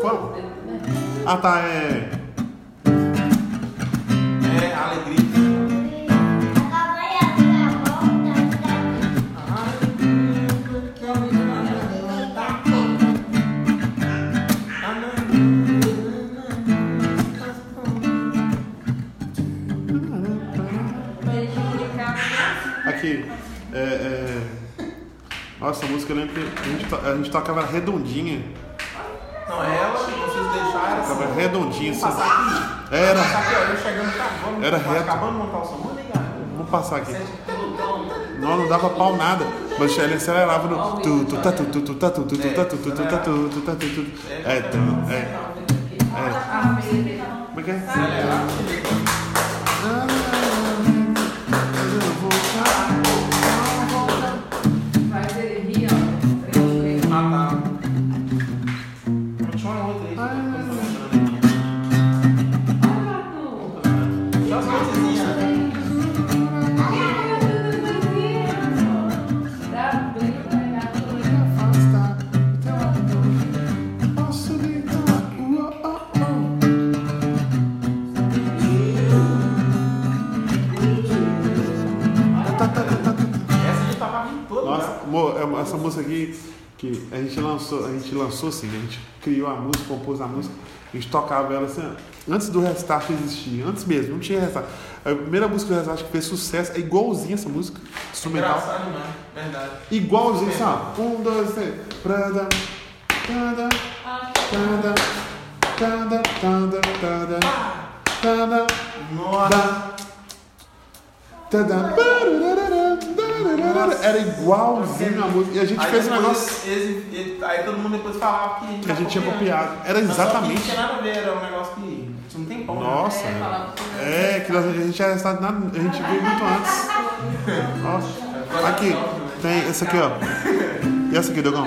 Qual? Ah, tá, é. É, alegria. Aqui. É, é... Nossa, a música eu lembro que a gente, to- a gente tocava redondinha. Assim. Tocava redondinha. Assim. Passar aqui. Era. Passar aqui, ó, eu chegando cá. Vamos, Era reto. Acabando de montar o som. Passar aqui. Não, não dava pau nada. Mas ele acelerava no. Tu, tu, tá, tu, tu, tu, tá, tu, tu, tu, tá, tu, tu, tu, tá, tu, tu, tá, tu, tu. É, tu, é. É. Como é que é? Lançou, a gente lançou assim, né? a gente criou a música, compôs a música, a gente tocava ela assim, antes do Restart existir, antes mesmo, não tinha Restart. A primeira música do Restart que fez sucesso é igualzinha essa música, instrumental. Engraçado demais, verdade. Igualzinho, assim, ó. Um, dois, três. Prada, tada, tada, tada, tada, tada, tada, Nossa. tada, Era igualzinho a música. E a gente Aí fez um negócio eles- eles- aí todo mundo depois falava que, que a gente tinha copiado. Era que Não exatamente. tinha nada a ver, era um negócio que não tem como. né? Nossa. É, falava tudo. É, que nós- a gente era restart nada, a gente veio muito antes. Nossa. Aqui, tem esse aqui, ó. E essa aqui, Dogão?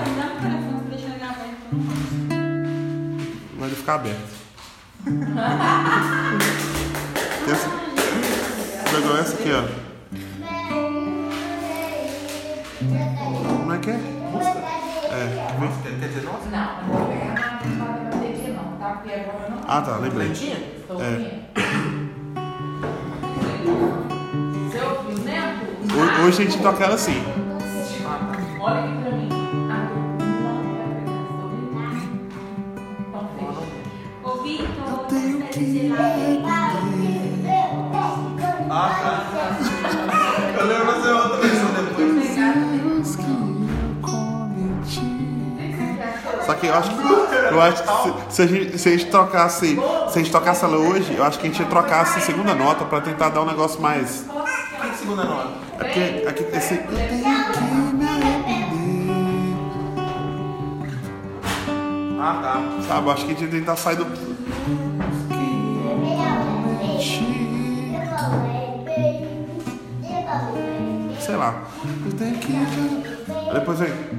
Vai ele ficar aberto. Essa, Dogão, essa aqui, ó. É que é? É? Não, não vou pegar nada, não tá? Porque agora não. Ah, tá, lembrei. Estou É. ouvindo. Você ouviu, né? Ho- Hoje a gente toca ela assim. Que eu acho que, eu acho que se, se a gente, se a gente trocasse, se a gente tocasse ela hoje, eu acho que a gente ia trocar essa segunda nota pra tentar dar um negócio mais. Que que segunda nota? É porque aqui, esse. Ah, tá. Sabe, eu acho que a gente ia tentar sair do. Sei lá. Depois vem.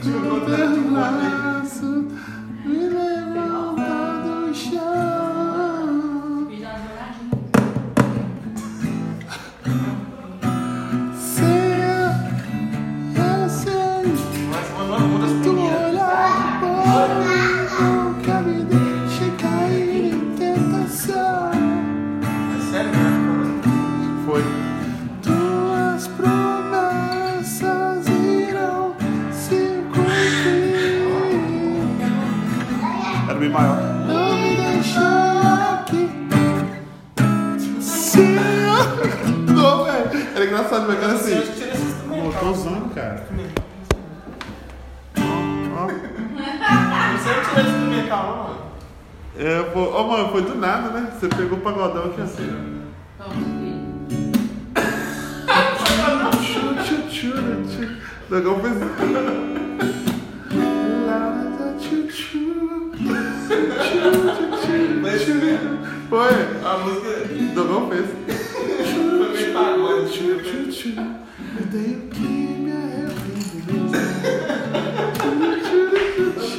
O teu laço,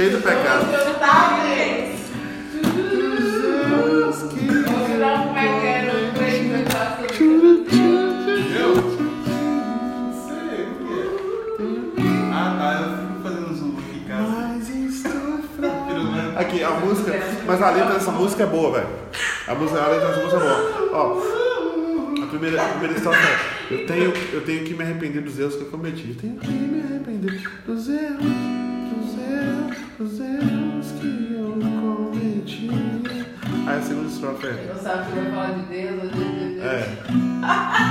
cheio do pecado. Aqui, a música, mas a letra dessa música é boa, velho. A, música, a letra dessa música é boa. Ó, a primeira, a primeira história é: eu tenho, eu tenho que me arrepender dos erros que eu cometi. Eu tenho que me arrepender dos erros. Estrofe é: Não sabe que vai falar de Deus, de Deus, de Deus. é.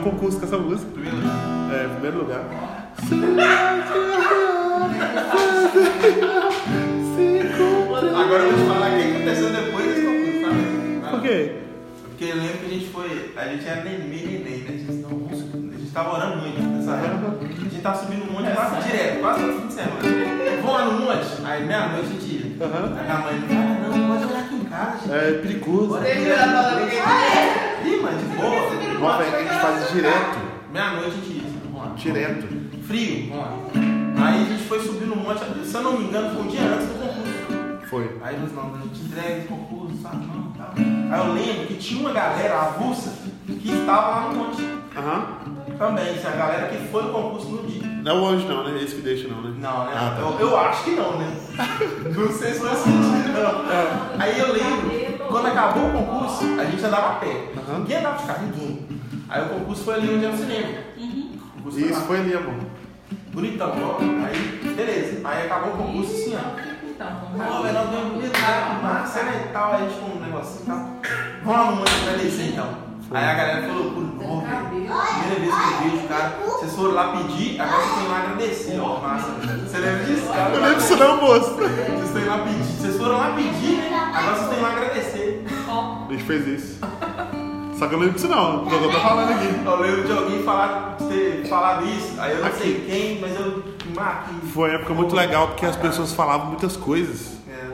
concurso com essa música. Primeiro lugar. É, primeiro lugar. Agora eu vou te falar o que aconteceu depois desse concurso, tá? Por quê? Porque eu lembro que a gente foi. A gente era neném, neném, né? A gente não. A gente tava orando muito nessa época. A gente tava subindo um monte quase direto, quase todo fim de semana. Vamos lá no monte? Aí meia-noite a gente ia. Aí a mãe falou, ah, não, pode olhar aqui em casa, gente. É perigoso. Ela falando que Ih, mano, de boa. Nossa, velho, a gente faz direto. Meia-noite a gente ia. Direto. Frio, vamos lá. Aí a gente foi subir no monte, se eu não me engano, foi um dia antes do concurso. Foi. Aí eles não, a gente entrega esse concurso, sabe? Não, tal. Aí eu lembro que tinha uma galera avulsa que estava lá no monte Aham. também. Tinha a galera que foi no concurso no dia. Não é o anjo, não, né? Esse que deixa, não, né? Não, né? Ah, tá. eu, eu acho que não, né? Não sei se foi assim, não. Aí eu lembro, quando acabou o concurso, a gente andava a pé. Aham. Ninguém andava de carro, ninguém. Aí o concurso foi ali onde é o cinema. Foi Isso lá. foi ali, amor. Bonitão, ó. Aí, beleza. Aí acabou o concurso assim, ó. Então, Pô, velho, nós ganhamos? Que massa, né? E tal. Aí a gente com um negocinho e tal. Vamos lá no monte agradecer então. Aí a galera falou, pô, não, velho. Primeira vez que eu vejo, cara. Vocês foram lá pedir, agora vocês têm lá agradecer, ó. Massa. Você lembra disso, cara? Eu lembro disso não, moço. Vocês têm lá pedir. Vocês foram lá pedir, né? Agora vocês têm lá agradecer. A gente fez isso. Só que eu lembro disso não. Tô falando aqui. Eu lembro de alguém falar, ter falado isso. Aí eu não sei quem, mas eu marquei. Foi uma época muito legal porque as pessoas falavam muitas coisas. É.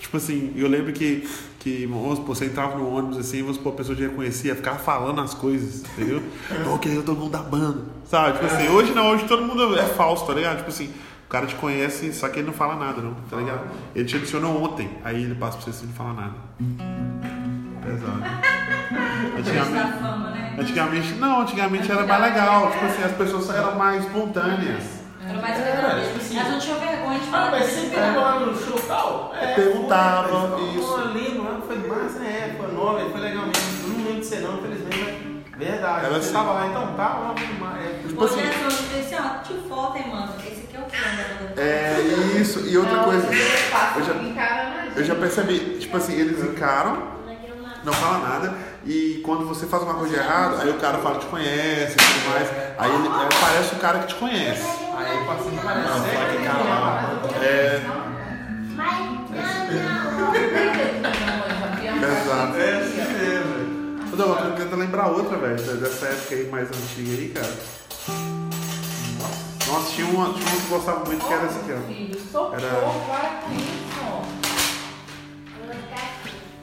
Tipo assim, eu lembro que, que vamos supor, você entrava no ônibus assim, vamos supor, a pessoa te reconhecia, ficava falando as coisas, entendeu? Que eu todo mundo da banda, sabe? Tipo assim, hoje não, hoje todo mundo é falso, tá ligado? Tipo assim, o cara te conhece, só que ele não fala nada, não, tá ligado? Ele te adicionou ontem, aí ele passa pra você assim, não fala nada. Pesado. Antigamente, fama, né? antigamente, não, antigamente era mais legal, tipo assim, as pessoas eram mais espontâneas. Era mais É, vergonha. tipo assim. Elas não tinham vergonha de Ah, falar mas desse você pegou lá no show tal? É, Perguntava, foi, mas, isso. pô, lá, foi massa, né? Foi nova, foi legal mesmo. Não lembro de ser não, infelizmente, mas verdade. Era você assim. tava lá, então tava lá, massa. É, Tipo assim, Jesus, eu disse, ó, tio foto, hein, mano. Esse aqui é o fã da banda. é isso, e outra coisa, Eu já... eu já percebi, tipo assim, eles encaram, não fala nada, e quando você faz uma coisa de errado, aí o cara fala que te conhece e tudo mais, aí ele aí parece o cara que te conhece. Aí passei pra Não, aparecer. fala que cara lá, é, Exato. É assim mesmo. Eu tô tentando lembrar outra, velho, dessa época aí mais antiga aí, cara. Nossa, tinha uma, tinha uma que eu gostava muito, que era essa aqui, ó. Era-.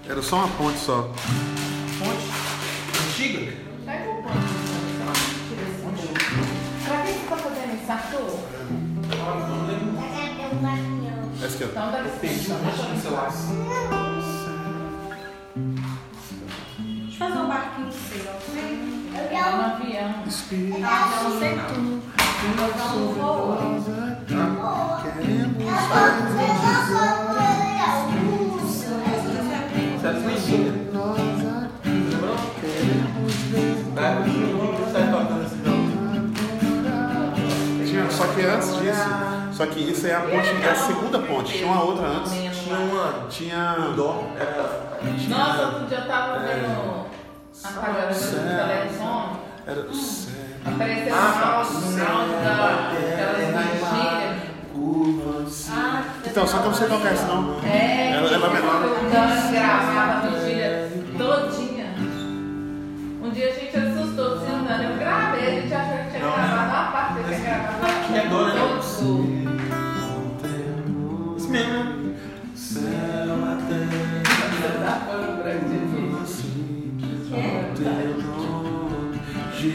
Era só uma ponte só. Fonte antiga? Pega o pano. Pra que você tá fazendo isso, Arthur? Essa aqui, ó. Então deve ser. tá mexendo no celular. Deixa eu fazer um barquinho seu, ok? É um avião. Espírito Ah, eu não sei não. Eu não vou. mentira. nós Lembrou? queremos ver. Só que antes disso, só que isso é a ponte, é a segunda ponte. Tinha uma outra antes. Tinha uma. Tinha. Dó. Era. Nossa, outro dia eu tava vendo a câmera do telefone. Era o céu. Apareceu Ah, Então, só que não sei tocar isso não. É, Ela- ela é menor. Eu gravava a vigília todinha. Um dia a gente assustou, se andando. Eu gravei, a gente achou que tinha gravado uma parte, eu tinha gravado Que é né? todo. Isso mesmo. Céu, a terra, Tá falando pra gente. assim. Que?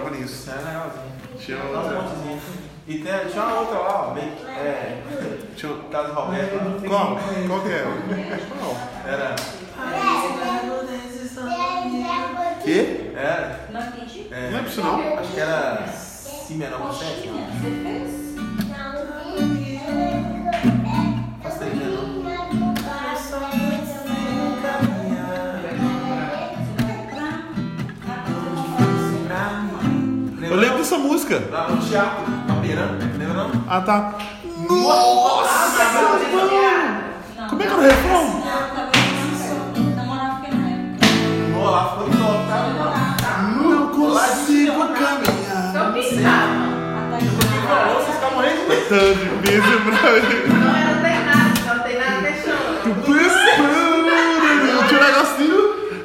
Entrava nisso. Isso é legalzinho. Tinha Dá um outra. montezinho. E tem, tinha uma outra lá, ó, bem, é, Tinha... Casa Roberto. lá. Qual? Qual que era? Qual? Era. Que? Era. Não É, disso não. acho que era Si menor com 7. Coxinha, você fez? Dessa música. Lá no teatro, Papeirão, lembra não? Ah, tá. Nossa, Como é que era o refrão? É. Lá ficou top, tá? Não consigo caminhar. Eu pintava. Vocês ficam morrendo de medo. Tão difícil pra mim. Não, não tem nada, não tem nada fechando. Tinha um negocinho.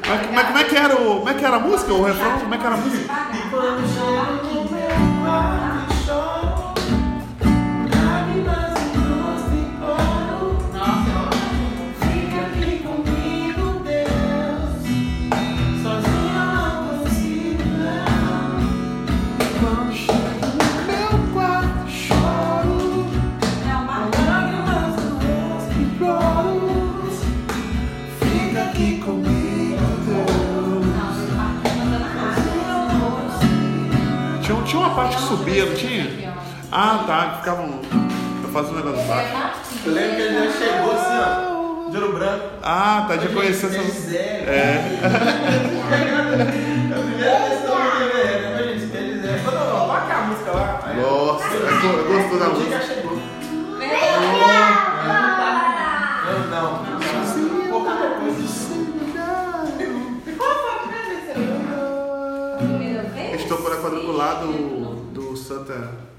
Mas, mas como é que era o. Como é que era a música? O refrão? Como é que era a música? Ah, tá. que Ficavam. Eu fazia um negócio baixo. Eu lembro que ele já chegou assim, ó, de ouro branco. Ah, tá. Já conhecia essa. É. a primeira vez que eu vi ele, né? Gente, eles é. Quando eu toca a música lá. aí- Nossa, eu gostou da que música. ela chegou. É. Não, não. Um pouco depois. A gente tocou na quadrangular do, do Santa.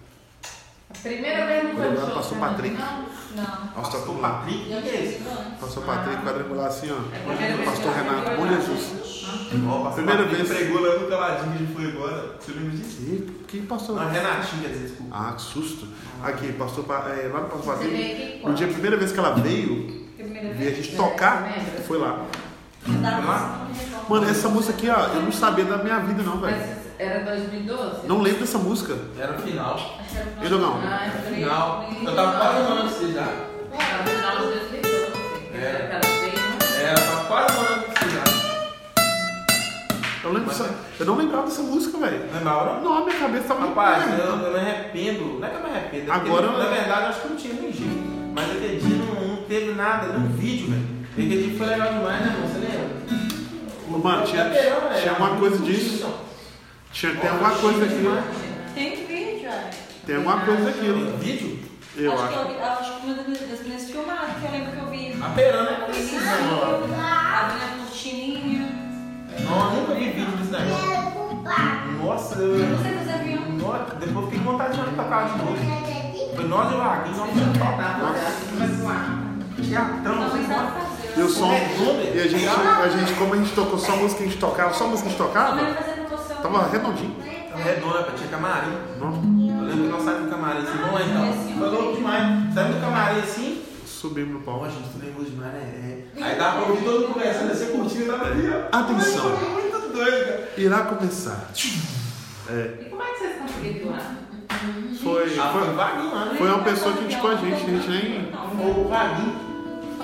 Primeira vez no Lembra, show. passou o Patrick. Não. Nós Pastor tocamos lá. Patrick, o que é isso? Passou o Patrick quadrangular assim, ó. vez Pastor que eu Renato, bom. Jesus. Ó, Primeira vez. pregou lá no caladinho que a gente foi agora. Você lembra disso? E quem passou? Não, Renatinho, quer dizer, desculpa. Ah, que susto. Aqui, pastor, Pa- é, lá no Pastor Patrick. No dia, a primeira vez que ela veio, Primeira vi a gente tocar, Lembra? foi lá. Mano, essa música aqui, ó, eu não sabia da minha vida, não, velho. Mas era 2012? Não lembro dessa música. Era o final. Acho que era o E Dogão? Ah, eu falei. Final. Eu tava quase um ano você já. Era no final de 2012. É. Aquela vez, não É, eu tava quase um ano você já. Eu, lembro dessa, eu não lembrava dessa música, velho. Lembrava, não? Não, minha cabeça tava Rapaz, eu, eu me arrependo. Não é que eu me arrependo. é Agora- Na verdade, eu acho que não tinha nem jeito. Mas aquele dia não, não teve nada, nem um vídeo, velho. Dia foi legal demais, né, irmão? Você lembra? Mano, tinha, Papeirão, velho, tinha uma coisa disso. Tinha, não. tem alguma coisa aqui. Tem vídeo, é. Tem alguma coisa Tem daquilo. vídeo? Eu acho. acho. Que eu, acho que uma das meninas filmadas, que eu lembro que eu vi. Papeirão é O preciso, início, mano. a minha cortininha. Não, eu nunca vi vídeo desse negócio. Nossa, eu. Não sei se você viu. Nossa, depois eu fiquei com vontade de tocar de novo. Foi nós e o Vaguinho, nós fomos tocar. Vai zoar. Teatrão, Não assim. E o som. E a gente, a gente, como a gente tocou só música que a gente tocava, só música que a gente Não tocava, você. tava redondinho. Tava redonda, tinha camarim. Não, Eu lembro que nós saímos do camarim assim, vamos lá então. Foi louco demais. Saímos do camarim assim. subimos no palco. gente, tu nervoso demais, né? É. Aí dava pra ouvir todo mundo conversando assim, curtindo, tava ali, ó. Atenção. Muito doido, cara. Irá começar. É, E como é que vocês conseguiram lá? foi, Ah, foi foi, Vaguinho lá, né? foi uma pessoa que indicou a gente, a gente nem. Foi o Vaguinho.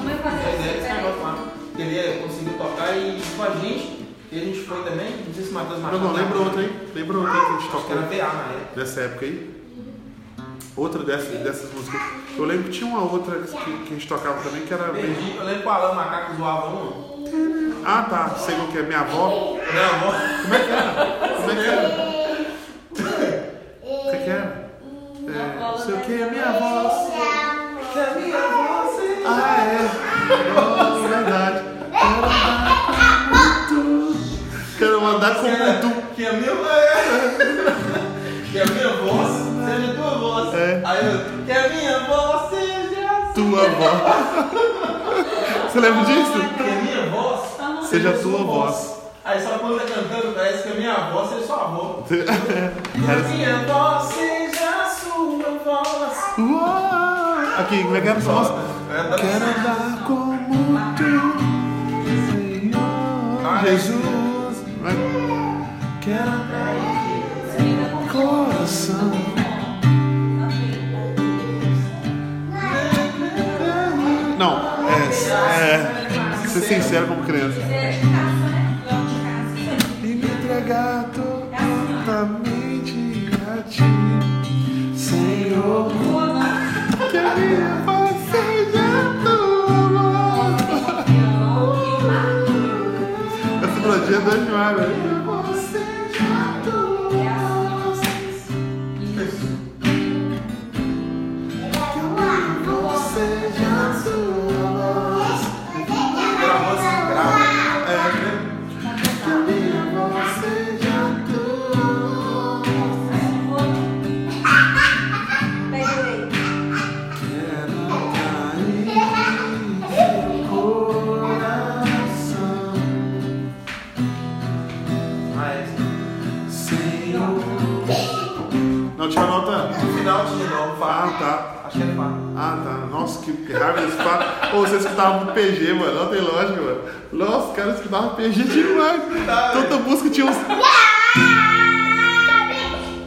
Como é que fazia é, isso? Ele é, conseguiu tocar e com a gente. E a gente foi também, não sei se Matheus Machado. Não, não, lembra outra, hein? Lembra outra que a gente tocou. Acho era PA na época. Dessa época aí. Outra dessas, dessas músicas. Eu lembro que tinha uma outra que, que a gente tocava também que era. Perdi, bem... Eu lembro que o Alan Macaco zoava uma. Ah tá, sei o que é. Minha avó. Minha avó. Como é que era? Como é que era? O que, é? é não É, sei o que é minha avó. Que é minha nossa, verdade. Quero andar com tu. Quero andar com tu. Que a minha é. Que a minha voz seja tua voz. É. Aí eu, que a minha voz seja tua voz. Você lembra disso? Que a minha voz seja a tua voz. Aí só quando tá cantando, parece que a minha voz seja sua voz. que a minha voz seja a sua voz. Aqui, como é que é a voz? Quero andar como tu, Senhor Jesus. Quero andar com coração. Não, é, é ser sincero como criança. E me entregar totalmente a ti, Senhor. É demais, velho. Ah, tá. Acho que é Fá. Ah, tá. Nossa, que, que raiva desse papo. Ô, vocês escutavam no PG, mano. Não tem lógica, mano. Nossa, os caras escutavam PG demais. Tá, Toda música tinha uns.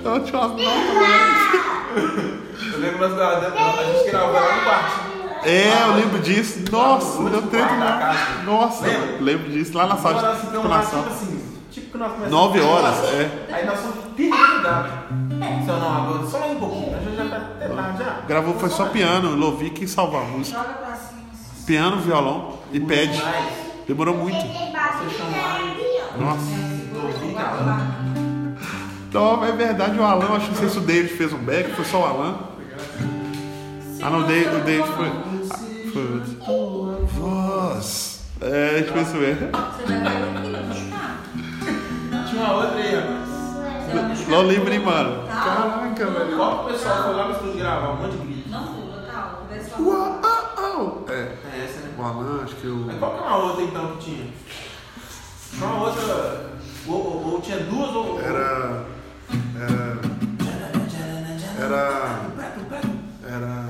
Não, tinha umas notas, mano. Eu lembro nós guardando, a gente gravou lá no quartinho. É, eu lembro disso. Nossa, No deu treta quarto casa. Nossa, Lembra? lembro disso. Lá na sala de lá, tipo assim, tipo que nós começamos. Nove a falar. horas, é. Aí nós fomos perguntar. Se eu não, agora, só mais um pouquinho, a gente já tá até tarde já. Gravou foi só piano, Lovic e salvar a música. Joga pra cima. Piano, violão e pad. Mas, Demorou muito. Nossa. Não, é verdade, o Alan, acho que não sei se o David fez um back, foi só o Alan. Ah não, o David, o David foi. ah, Foi outro. Voz. É, a gente fez isso mesmo. Tinha uma outra aí, ó. Lembro, hein, mano. Caraca, velho. Qual que o pessoal foi lá no estúdio gravar? Um monte de grito. Não pula, tá? Vê se Uau, au, au. É, É essa, né? o Alan, acho que Mas o. qual que é uma outra então que tinha? Uma outra. Ou, ou- ou tinha duas ou. Era. Era. Era. Era.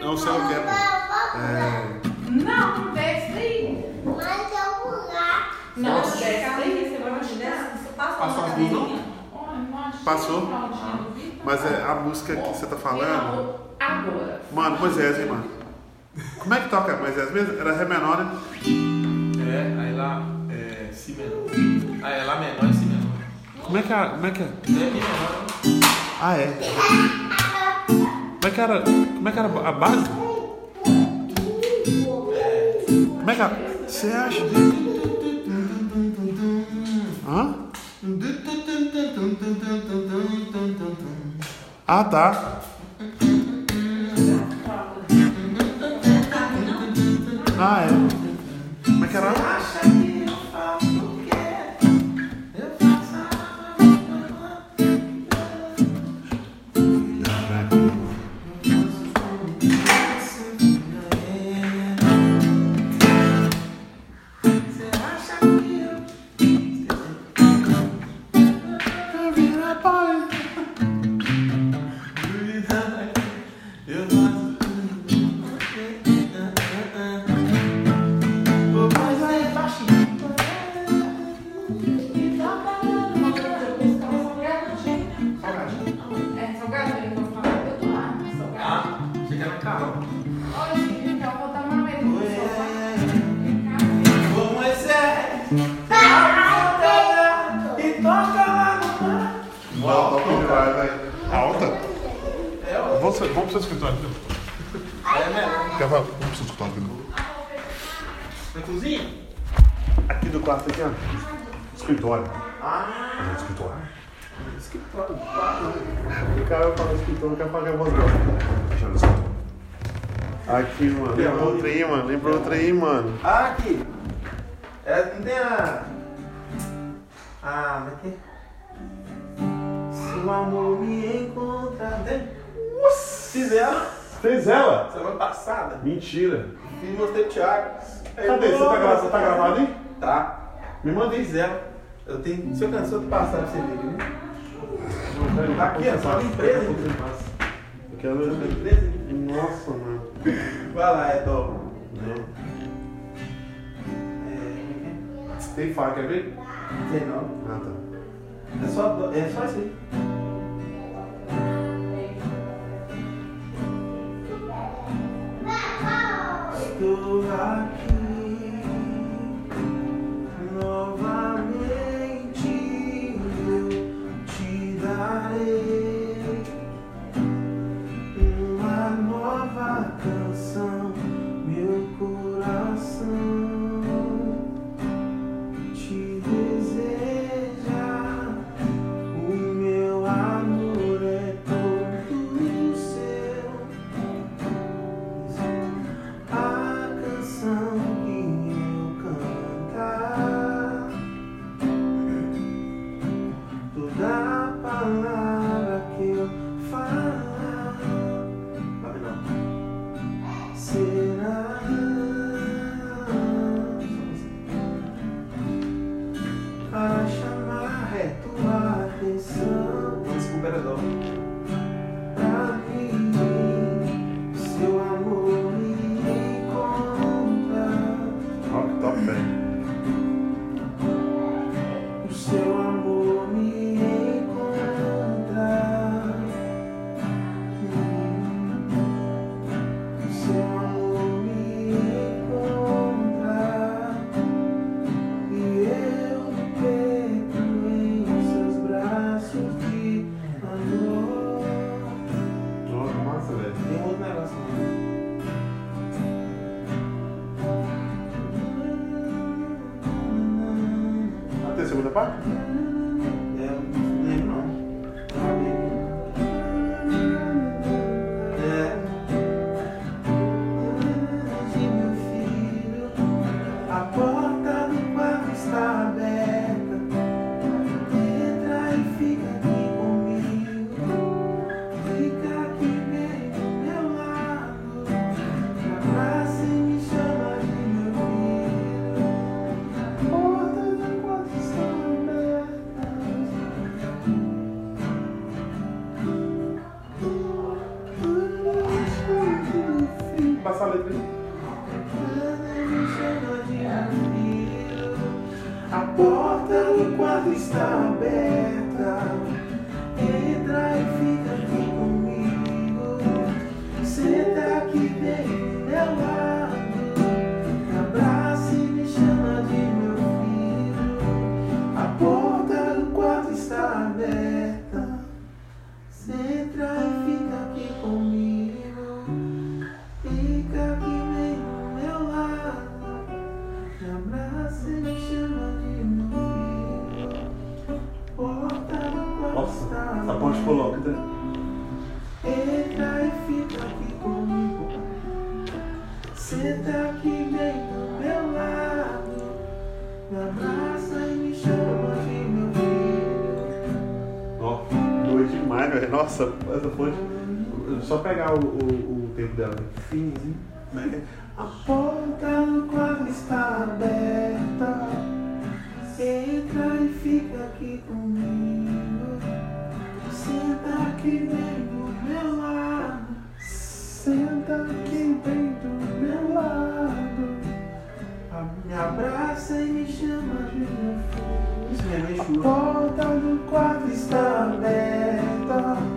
Não sei o que é. É. Não, desce daí. Não, desce daí, você vai Dessa, machucar. você passa Passou uma as duas, não? cadeirinha. Olha, não achei Passou? Mas é a música que você tá falando. Agora. Mano, Moisés, hein, mano? Como é que toca Moisés mesmo? Era Ré menor, né? É, aí lá é Si menor. Aí é Lá menor e Si menor. Como é que é? Como é que é? É. Ah, é. Como é que era? Como é que era a base? Como é que era? Você acha? Hã? Ah, tá. Ah, é. Como é que era? mano. Lembra outra aí, mano. Ah, aqui. É, não tem a. Ah, mas que? Se o amor me encontrar dentro. Nossa! Fiz ela. Fez ela? Semana passada. Mentira. Fiz mostrei pro Thiago. Tá Cadê? Você tá, tá gravado, aí? Tá. Me mandei Fiz ela. Eu tenho. Se eu cansou de passar pra você ver, viu? Tá aqui, é Só empresa. Eu quero ver. Nossa, mano. Vai lá, é dó. No. Tem faca, quer ver? Tem não. Ah, tá. É só. Hello. só pegar o, o, o tempo dela. Fim, né? A porta do quase está aberta. Entra e fica aqui comigo. Senta aqui bem do meu lado. Senta aqui bem do meu lado. Me abraça e me chama de meu filho. A porta do quarto está aberta.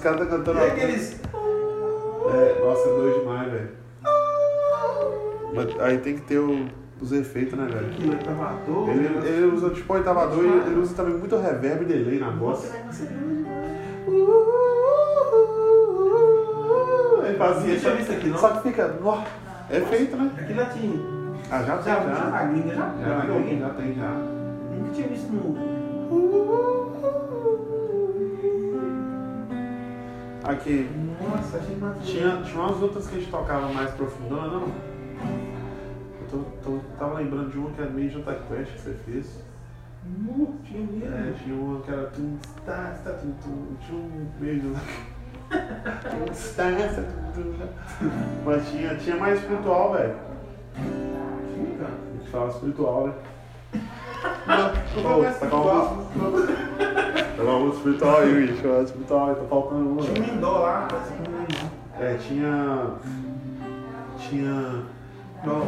Morada faz isso, esse cara tá cantando. E aqueles. É, nossa, é doido demais, velho. Mas Aí tem que ter o- os efeitos, né, velho? Aí tava à toa. Ele, ele usa tipo oitavador e ele usa também muito reverb e delay na voz. Ele fazia. Você tinha visto aqui, não? Só que fica. nó, É feito, né? Aquilo já tinha. Ah, já tem, Já, já, na já. gringa, já. Já, na gringa, já tem, já. Nunca tinha visto no. Aqui. Nossa, achei. Tinha, tinha umas outras que a gente tocava mais profundona, não? Eu tô, tô, tava lembrando de uma que era meio Jota Quest que você fez. Não, tinha mesmo. É, tinha uma que era tum, tá, tá, tum, tum, tinha um meio do- Tum, tá, tá, tá. Mas tinha, tinha mais espiritual, velho. A gente fala espiritual, né? Não, Pô, tá com uma música. Tá com uma música espiritual aí, bicho. Uma espiritual aí, tá faltando uma. Tinha um. Mindó lá, parece que não lembro. É, tinha. Tinha. Qual?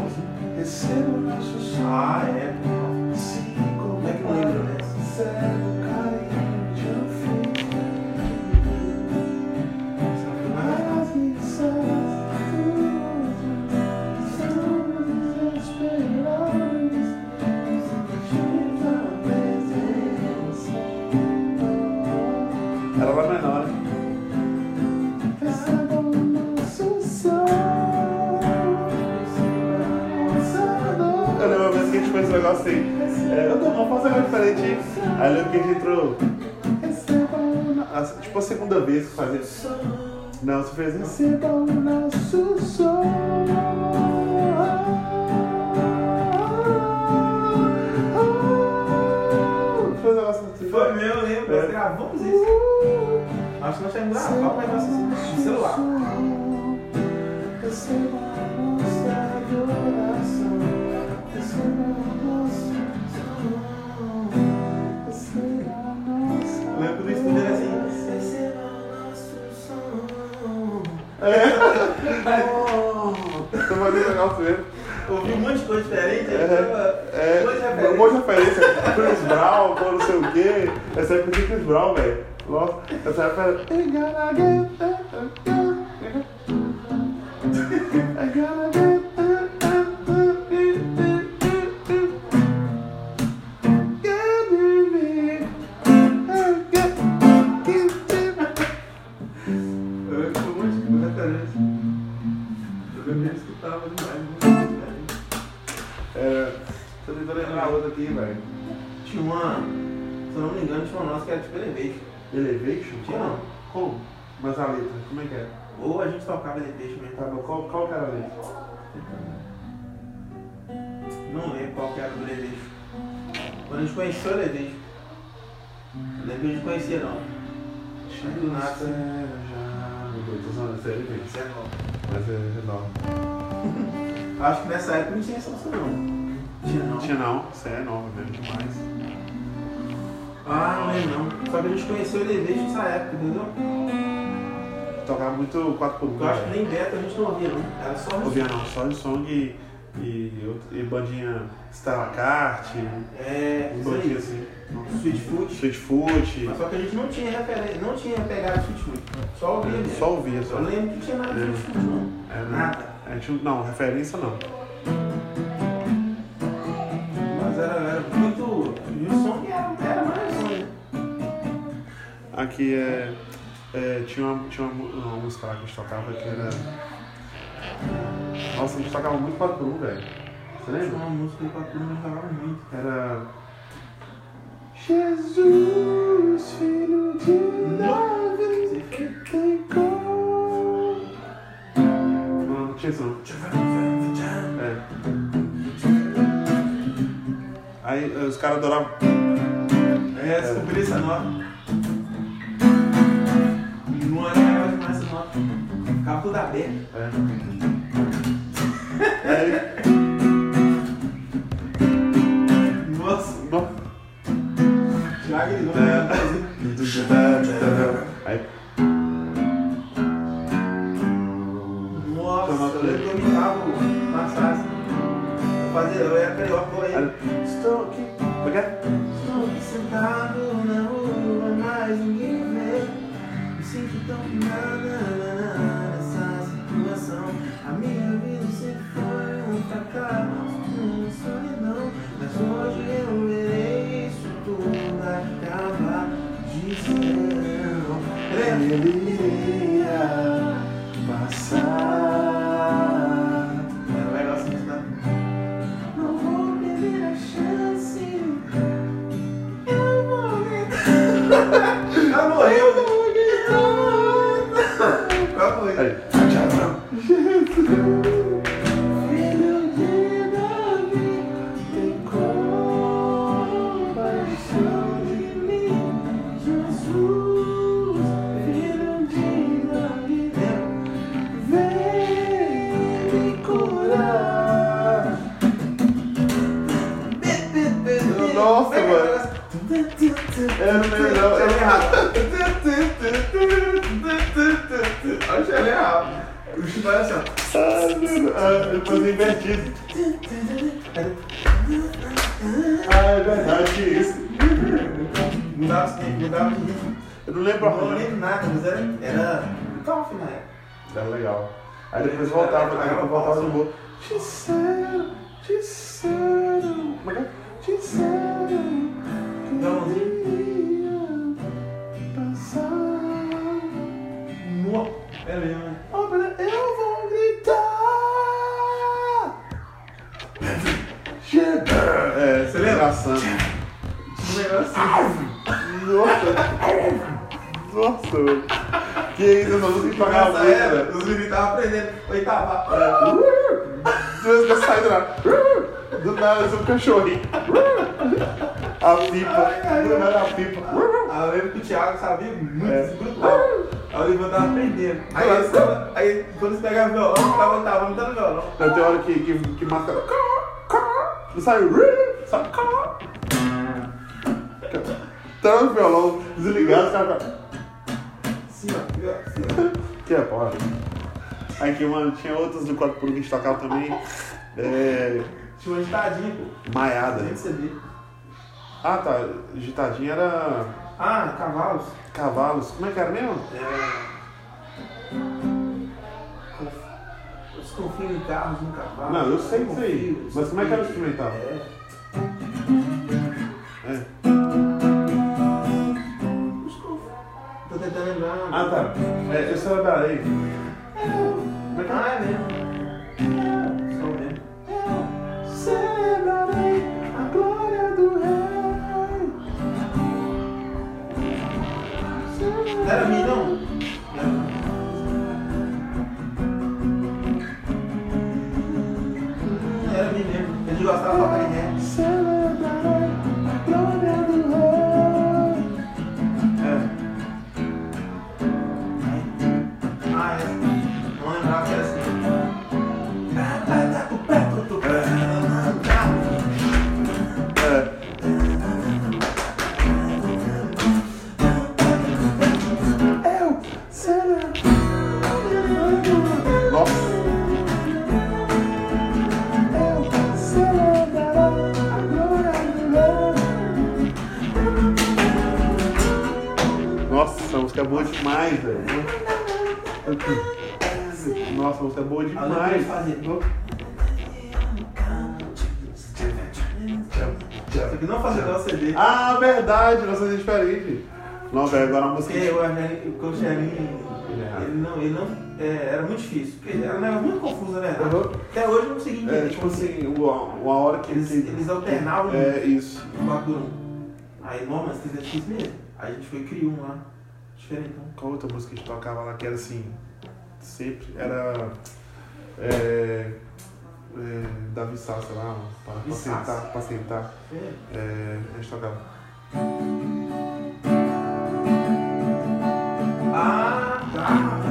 Receba o nosso. Ah, é. Como é que não lembra né? Assim. É, eu tô, vamos fazer algo diferente. Aí eu lembro que a gente entrou. a- Tipo a segunda vez que fazia. Não, você fez receba o nosso assim. Foi meu, eu lembro. Nós gravamos isso. Acho que nós tínhamos gravado um negócio Mesmo. Ouvi um monte de coisa diferente. É, tava- é, um monte de um referência. monte de referência. Chris Brown, não sei o quê. Essa época de Chris Brown, velho. Nossa, essa época era. Elevation mesmo. Tá, mas qual, qual que era a letra? Não lembro qual que era do Elevation. Quando a gente conheceu o Elevation. Eu lembro que a gente conhecia não. Do nada. Já. Meu Deus. Isso é novo. Mas é nova. Acho que nessa época não tinha essa opção não. Tinha não. Tinha não, isso é nova mesmo demais. Ah, não lembro não. Só que a gente conheceu o Elevation nessa época, entendeu? Tocava muito 4x1. Eu acho que nem beta a gente não ouvia não. Era só Ouvia não, só de song e, e, e bandinha Starlacart, É, um aí. assim. Sweet Foot. Street Foot. Mas só que a gente não tinha referência, não tinha pegado Sweet Foot. Só ouvia mesmo. Só ouvia, só. Eu lembro que não tinha nada de É. Sweet Foot não. É, né? Nada. A gente, não, referência não. Mas era, era muito. E o som era, era mais né? Aqui é. É, tinha uma, tinha uma, uma música lá que a gente tocava que era. Nossa, a gente tocava muito 4x1, velho. Você Tinha lembra? uma música que a turma jogava muito. Era. Jesus, filho de Davi, que tem cor. Não, não tinha isso não. É. Aí os caras adoravam. É, descobri essa nota. Ficava tudo aberto. É. Nossa, bom, Thiago ele não É. Que isso, Nessa muito, era, velho. os meninos estavam aprendendo. Oitava. Deus vai sair do nada. Do nada, eu sou um cachorrinho. A pipa. Do nada, a pipa. Aí eu lembro que o Thiago sabia muito, É. brutal. Aí o Ivan tava aprendendo. Aí, tava- aí quando eles pegavam violão, eu ficava oitava, me dando violão. Então tem hora que, que, que marca. Não sai. Sai. Tá no violão desligado, os caras. Assim, ó. Que é porra. Aqui, mano, tinha outras do Quatro por um que a gente tocava também. É. Tinha uma ditadinha, pô. Maiada. Ah, tá. Gitadinha era. Ah, cavalos. Cavalos. Como é que era mesmo? É. Conf- Os confio em carros, no cavalo. Não, eu sei disso aí. Mas como é que era o instrumental? É. Ah, tá. É, eu celebrarei. Como é que Ah, é? mesmo. Só mesmo. Celebrarei a glória do rei. Era mim, verdade, nossa é diferente. Não, velho, agora a música. Porque o Argelim, o Cochelinho, Ele não, ele não, é, era muito difícil. Porque era um negócio muito confuso, verdade. Uhum. Até hoje eu não consegui entender. É, tipo assim, uma, uma hora que Eles, eles alternavam É, isso. bagulho. Aí, não, mas teve X mesmo. Aí a gente foi e criou um lá. Diferentão. Qual outra música que a gente tocava lá que era assim? Sempre era. É, é, Davi Sassa lá, para pra sentar, pra sentar. É. É, a gente tocava. Ah, tá,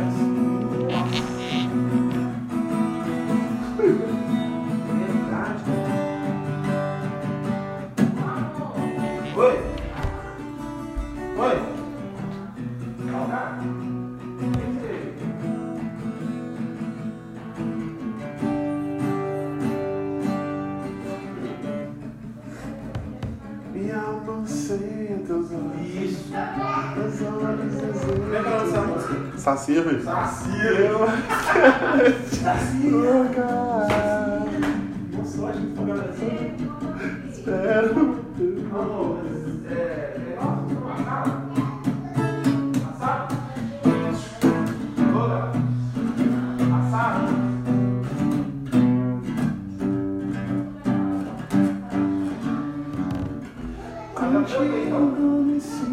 Sacia, velho. Sacia. Oh, cara. Boa sorte com essa galera. Espero. Mas é legal você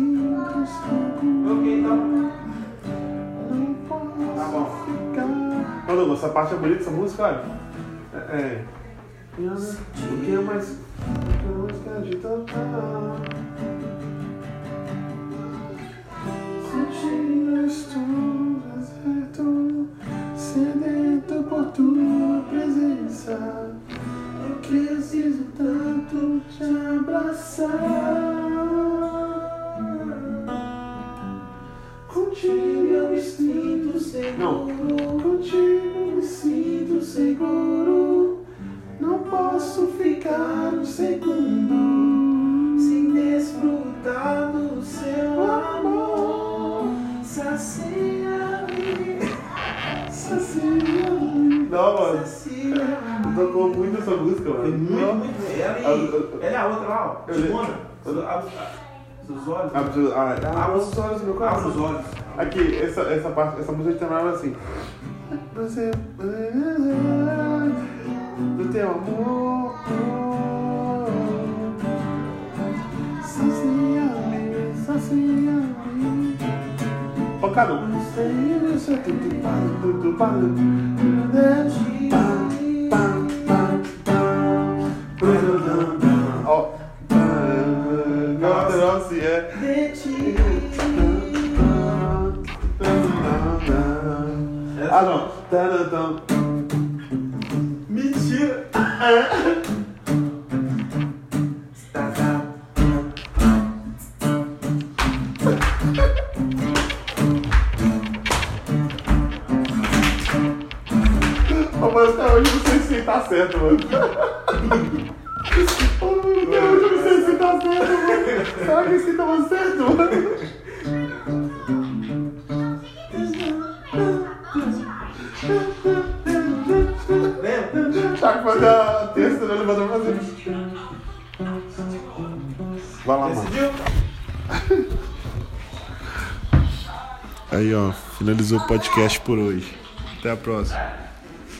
Douglas, essa parte é bonita, essa música, olha. É. é. O que é mais. O que é mais que a gente tocar? Sentir tudo deserto, sedento por tua presença. Eu preciso tanto te abraçar. Contigo eu me sinto seguro. Contigo me sinto seguro. Não posso ficar um segundo sem desfrutar do seu amor. Sacia-me, sacia-me. Não, mano. Sacia-me. Tocou muito essa música, mano. Foi muito, muito. Ela, Ah, ela é a outra lá, ó. Eu- Simona. Abre os olhos. Abre os- ah, Abre os olhos, meu Abre os coração. olhos. Aqui, essa, essa parte, essa música terminava assim. Você do teu amor. Sacia-me, sacia-me. Ó, cara, não sei, isso é tudo para, tudo para. Pam, pam, pam, Ah, não. Mentira. Tá, tá. Ô, mano, até hoje eu não sei se tá certo, mano. Ô, mano, até hoje eu não sei se tá certo, mano. Será que esse tava certo, mano? Vai lá, mano. Decidiu? Aí, ó, finalizou o podcast por hoje. Até a próxima.